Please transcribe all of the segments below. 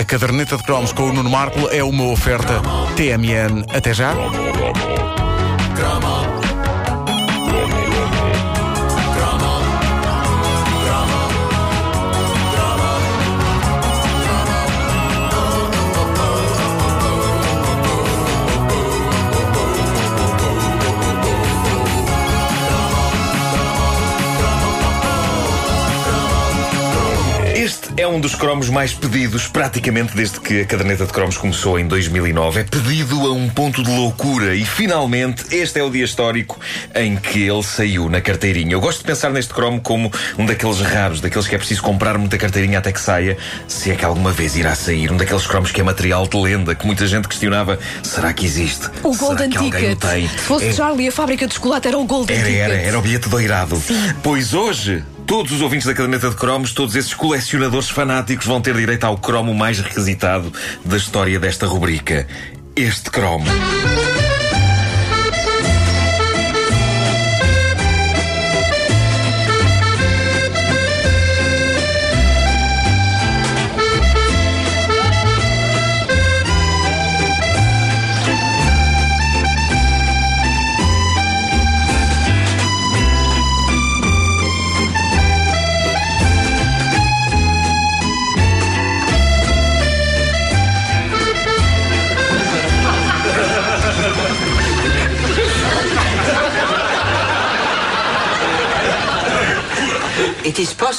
A caderneta de cromos com o Nuno Marco é uma oferta TMN. Até já. Um dos cromos mais pedidos praticamente desde que a caderneta de cromos começou em 2009. É pedido a um ponto de loucura e finalmente este é o dia histórico em que ele saiu na carteirinha. Eu gosto de pensar neste cromo como um daqueles raros, daqueles que é preciso comprar muita carteirinha até que saia, se é que alguma vez irá sair. Um daqueles cromos que é material de lenda, que muita gente questionava: será que existe? O será Golden Ticket. Se fosse É- Charlie, a fábrica de chocolate era o Golden era, Ticket. era, era o bilhete doirado. Pois hoje, todos os ouvintes da caderneta de cromos, todos esses colecionadores fanáticos vão ter direito ao cromo mais requisitado da história desta rubrica. Este cromo.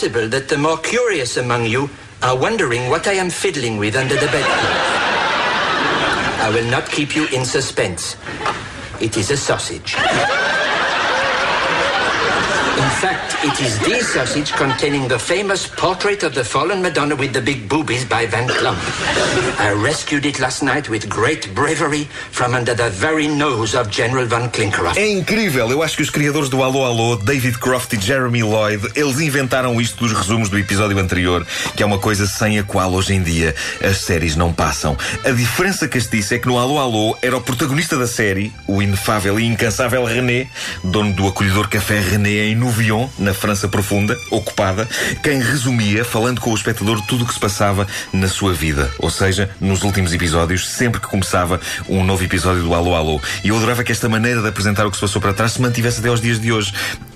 Possible that the more curious among you are wondering what I am fiddling with under the bedclothes. I will not keep you in suspense. It is a sausage. Fact, it is the sausage containing the famous portrait of the fallen Madonna with the big boobies by Van Klump. I rescued it last night with great bravery from under the very nose of General Von Klinkeroff. É incrível! Eu acho que os criadores do Alô Alô, David Croft e Jeremy Lloyd, eles inventaram isto dos resumos do episódio anterior, que é uma coisa sem a qual hoje em dia as séries não passam. A diferença castiça é que no Alô Alô era o protagonista da série, o inefável e incansável René, dono do acolhedor café René em Na França profunda, ocupada, quem resumia, falando com o espectador, tudo o que se passava na sua vida. Ou seja, nos últimos episódios, sempre que começava um novo episódio do Alô Alô. E eu adorava que esta maneira de apresentar o que se passou para trás se mantivesse até aos dias de hoje.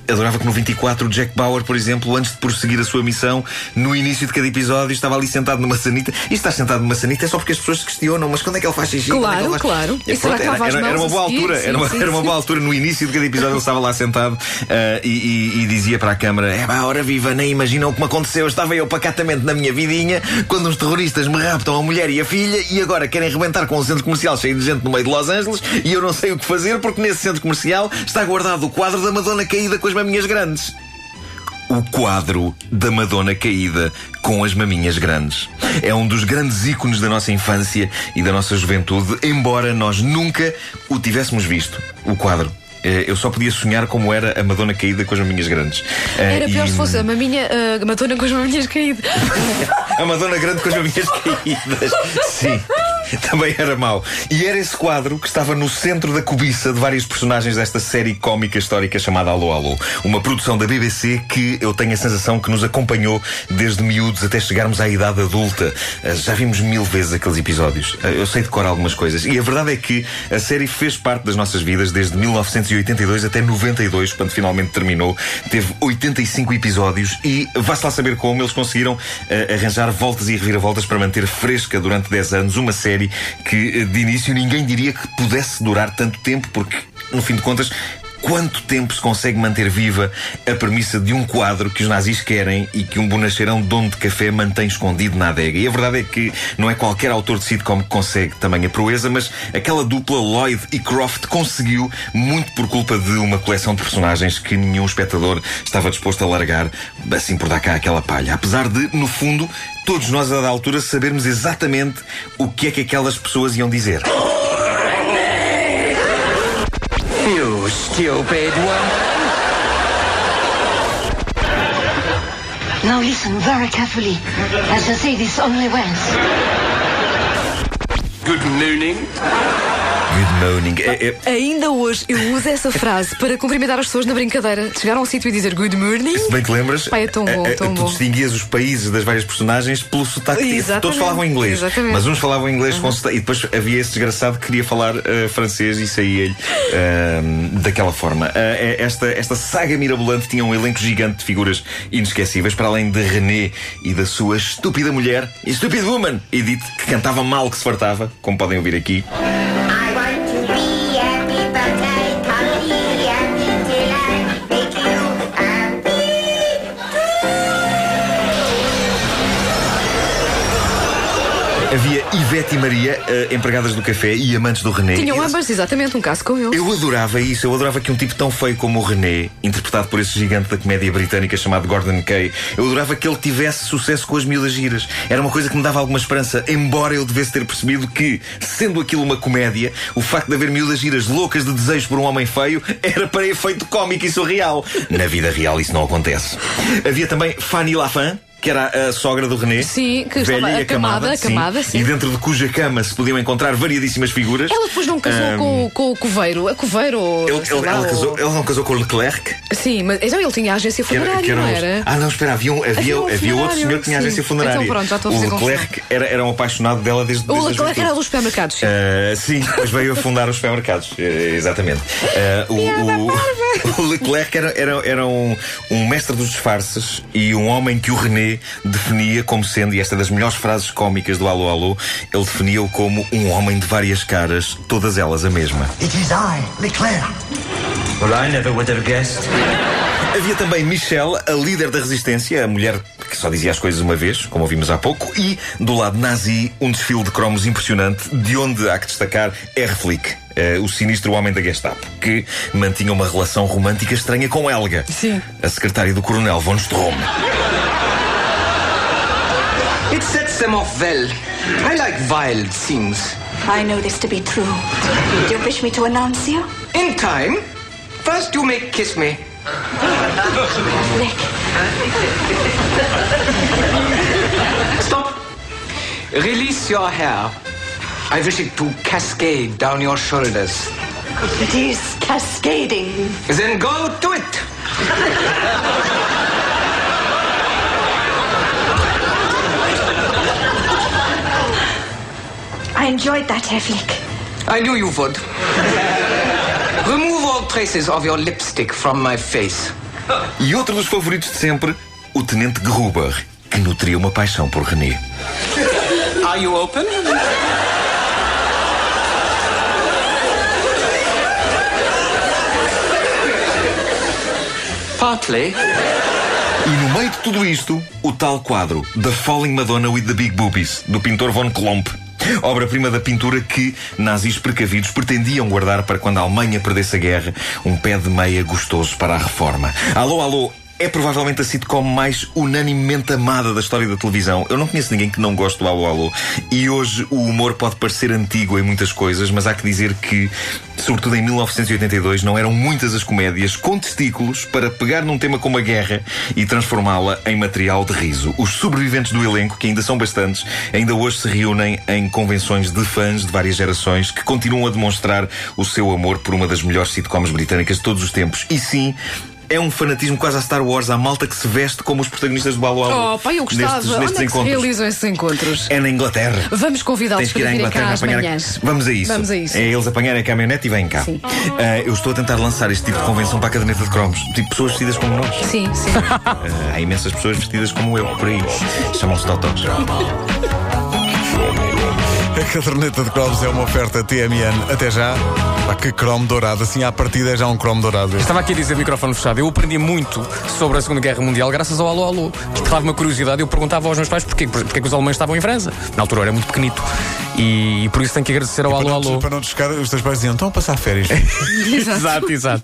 Adorava que no 24 o Jack Bauer, por exemplo, antes de prosseguir a sua missão, no início de cada episódio, estava ali sentado numa sanita. E estar sentado numa sanita é só porque as pessoas se questionam, mas quando é que ele faz xixi? É Claro, ele faz... claro. É, pronto, era, era, era uma boa altura, Sim, era, uma, sim, era uma boa altura no início de cada episódio, ele estava lá sentado ah, e, e- e dizia para a câmara: É pá, hora viva, nem imaginam o que me aconteceu. Estava eu pacatamente na minha vidinha quando uns terroristas me raptam a mulher e a filha e agora querem rebentar com um centro comercial cheio de gente no meio de Los Angeles e eu não sei o que fazer porque nesse centro comercial está guardado o quadro da Madonna caída com as maminhas grandes o quadro da Madonna caída com as maminhas grandes. É um dos grandes ícones da nossa infância e da nossa juventude, embora nós nunca o tivéssemos visto. O quadro. Eh, Eu só podia sonhar como era a Madonna caída com as maminhas grandes. Eh, Era pior e- se fosse a maminha, a Madonna com as maminhas caídas. a Madonna grande com as maminhas caídas. Sim. Também era mau. E era esse quadro que estava no centro da cobiça de vários personagens desta série cómica histórica chamada Alô Alô. Uma produção da BBC que eu tenho a sensação que nos acompanhou desde miúdos até chegarmos à idade adulta. Eh, Já vimos mil vezes aqueles episódios. Eh, Eu sei decorar algumas coisas. E a verdade é que a série fez parte das nossas vidas desde 1982 até 92, quando finalmente terminou. Teve 85 episódios e vá-se lá saber como eles conseguiram eh, arranjar voltas e reviravoltas para manter fresca durante 10 anos uma série que, eh, de início, ninguém diria que pudesse durar tanto tempo, porque, no fim de contas, Quanto tempo se consegue manter viva a premissa de um quadro que os nazis querem e que um bonacheirão dono de café mantém escondido na adega? E a verdade é que não é qualquer autor de sitcom que consegue tamanha proeza, mas aquela dupla Lloyd e Croft conseguiu, muito por culpa de uma coleção de personagens que nenhum espectador estava disposto a largar, assim por dar cá aquela palha. Apesar de, no fundo, todos nós a da altura sabermos exatamente o que é que aquelas pessoas iam dizer. Stupid one. Now listen very carefully. As I shall say this only once. Good morning. Good morning. É- é- Ainda hoje eu uso essa frase para cumprimentar as pessoas na brincadeira. De chegar a um sítio e dizer good morning. Se bem te lembras, Pai, é tão bom, a- a- tão tu bom. distinguias os países das várias personagens pelo sotaque. que. Exatamente, Todos falavam inglês, exatamente. mas uns falavam inglês com sotaque. E depois havia esse desgraçado que queria falar eh, francês e saía-lhe eh, daquela forma. Eh, esta, esta saga mirabolante tinha um elenco gigante de figuras inesquecíveis, para além de René e da sua estúpida mulher, e Stupid Woman, Edith, que cantava mal que se fartava, como podem ouvir aqui. Ivete e Maria, eh, empregadas do café e amantes do René. Tinham Eles- ambas exatamente um caso com eles. Eu adorava isso, eu adorava que um tipo tão feio como o René, interpretado por esse gigante da comédia britânica chamado Gordon Kay, eu adorava que ele tivesse sucesso com as miúdas giras. Era uma coisa que me dava alguma esperança, embora eu devesse ter percebido que, sendo aquilo uma comédia, o facto de haver miúdas giras loucas de desejo por um homem feio era para efeito cómico e surreal. Na vida real isso não acontece. Havia também Fanny Lafan. Que era a sogra do René. Sim, que velha estava e acamada, acamada, sim. E dentro de cuja cama se podiam encontrar variadíssimas figuras. Ela depois não casou Ahm, com, com o coveiro. A coveiro. ou ele, ele- lá, ou- casou- ele não casou com o Leclerc? Sim, mas então ele tinha a agência Que era- funerária, que era não um- era? Ah, não, espera, havia, um- havia, Havia um havia outro senhor que tinha sim. agência funerária. Então pronto, já estou a fazer o Leclerc era, era um apaixonado dela desde, O desde a Leclerc era dos supermercados. sim. Ah, sim, depois veio a fundar os supermercados. Eh, exatamente. Ah, o, o- o Leclerc era, era, era um, um mestre dos disfarces e um homem que o René definia como sendo, e esta é das melhores frases cómicas do Alô Alô, ele definia-o como um homem de várias caras, todas elas a mesma. It is I, Leclerc. Well, I never would have guessed. Havia também Michelle, a líder da resistência, a mulher que só dizia as coisas uma vez, como ouvimos há pouco, e do lado nazi, um desfile de cromos impressionante, de onde há que destacar R. Flick. eh, o sinistro homem da Gestapo, que mantinha uma relação romântica estranha com Helga, Sim. a secretária do coronel von Strom. It sets them off well. I like wild things. I know this to be true. Do you wish me to announce you? In time, first you may kiss me. Lick. Stop. Release your hair. I wish it to cascade down your shoulders. It is cascading. Then go to it. I enjoyed that, Heflick. I knew you would. Remove all traces of your lipstick from my face. E outro dos favoritos de sempre, o Tenente Gruber, que nutria uma paixão por René. Are you open? Partly. E no meio de tudo isto, o tal quadro The Falling Madonna with the Big Boobies, do pintor von Klomp. Obra-prima da pintura que nazis precavidos pretendiam guardar para quando a Alemanha perdesse a guerra, um pé de meia gostoso para a reforma. Alô, alô, é provavelmente a sitcom mais unanimemente amada da história da televisão. Eu não conheço ninguém que não goste do Alô Alô. E hoje o humor pode parecer antigo em muitas coisas, mas há que dizer que, sobretudo em 1982, não eram muitas as comédias com testículos para pegar num tema como a guerra e transformá-la em material de riso. Os sobreviventes do elenco, que ainda são bastantes, ainda hoje se reúnem em convenções de fãs de várias gerações que continuam a demonstrar o seu amor por uma das melhores sitcoms britânicas de todos os tempos. E sim, é um fanatismo quase a Star Wars, à malta que se veste como os protagonistas do Alô Alô. Oh, pai, eu gostava. Nestes, Onde nestes é que se encontros. realizam esses encontros? É na Inglaterra. Vamos convidá-los para à virem cá às apanhar. manhãs. Vamos a isso. Vamos a isso. É eles apanharem a caminhonete e vêm cá. Sim. Ah, eu estou a tentar lançar este tipo de convenção para a caderneta de cromos. Tipo pessoas vestidas como nós. Sim, sim. Ah, há imensas pessoas vestidas como eu por aí. Chamam-se Totos. A caderneta de cromos é uma oferta TMN. Até já. Pá, que cromo dourado. Assim, à partida é já um cromo dourado. Estava aqui a dizer microfone fechado. Eu aprendi muito sobre a Segunda Guerra Mundial graças ao Alô Alô. Estava uma curiosidade. Eu perguntava aos meus pais porquê, porquê que os alemães estavam em França. Na altura eu era muito pequenito. E, por isso tenho que agradecer ao Para Alô não, te- Alô. para não te chocar, os teus pais diziam: estão a passar férias. exato, exato.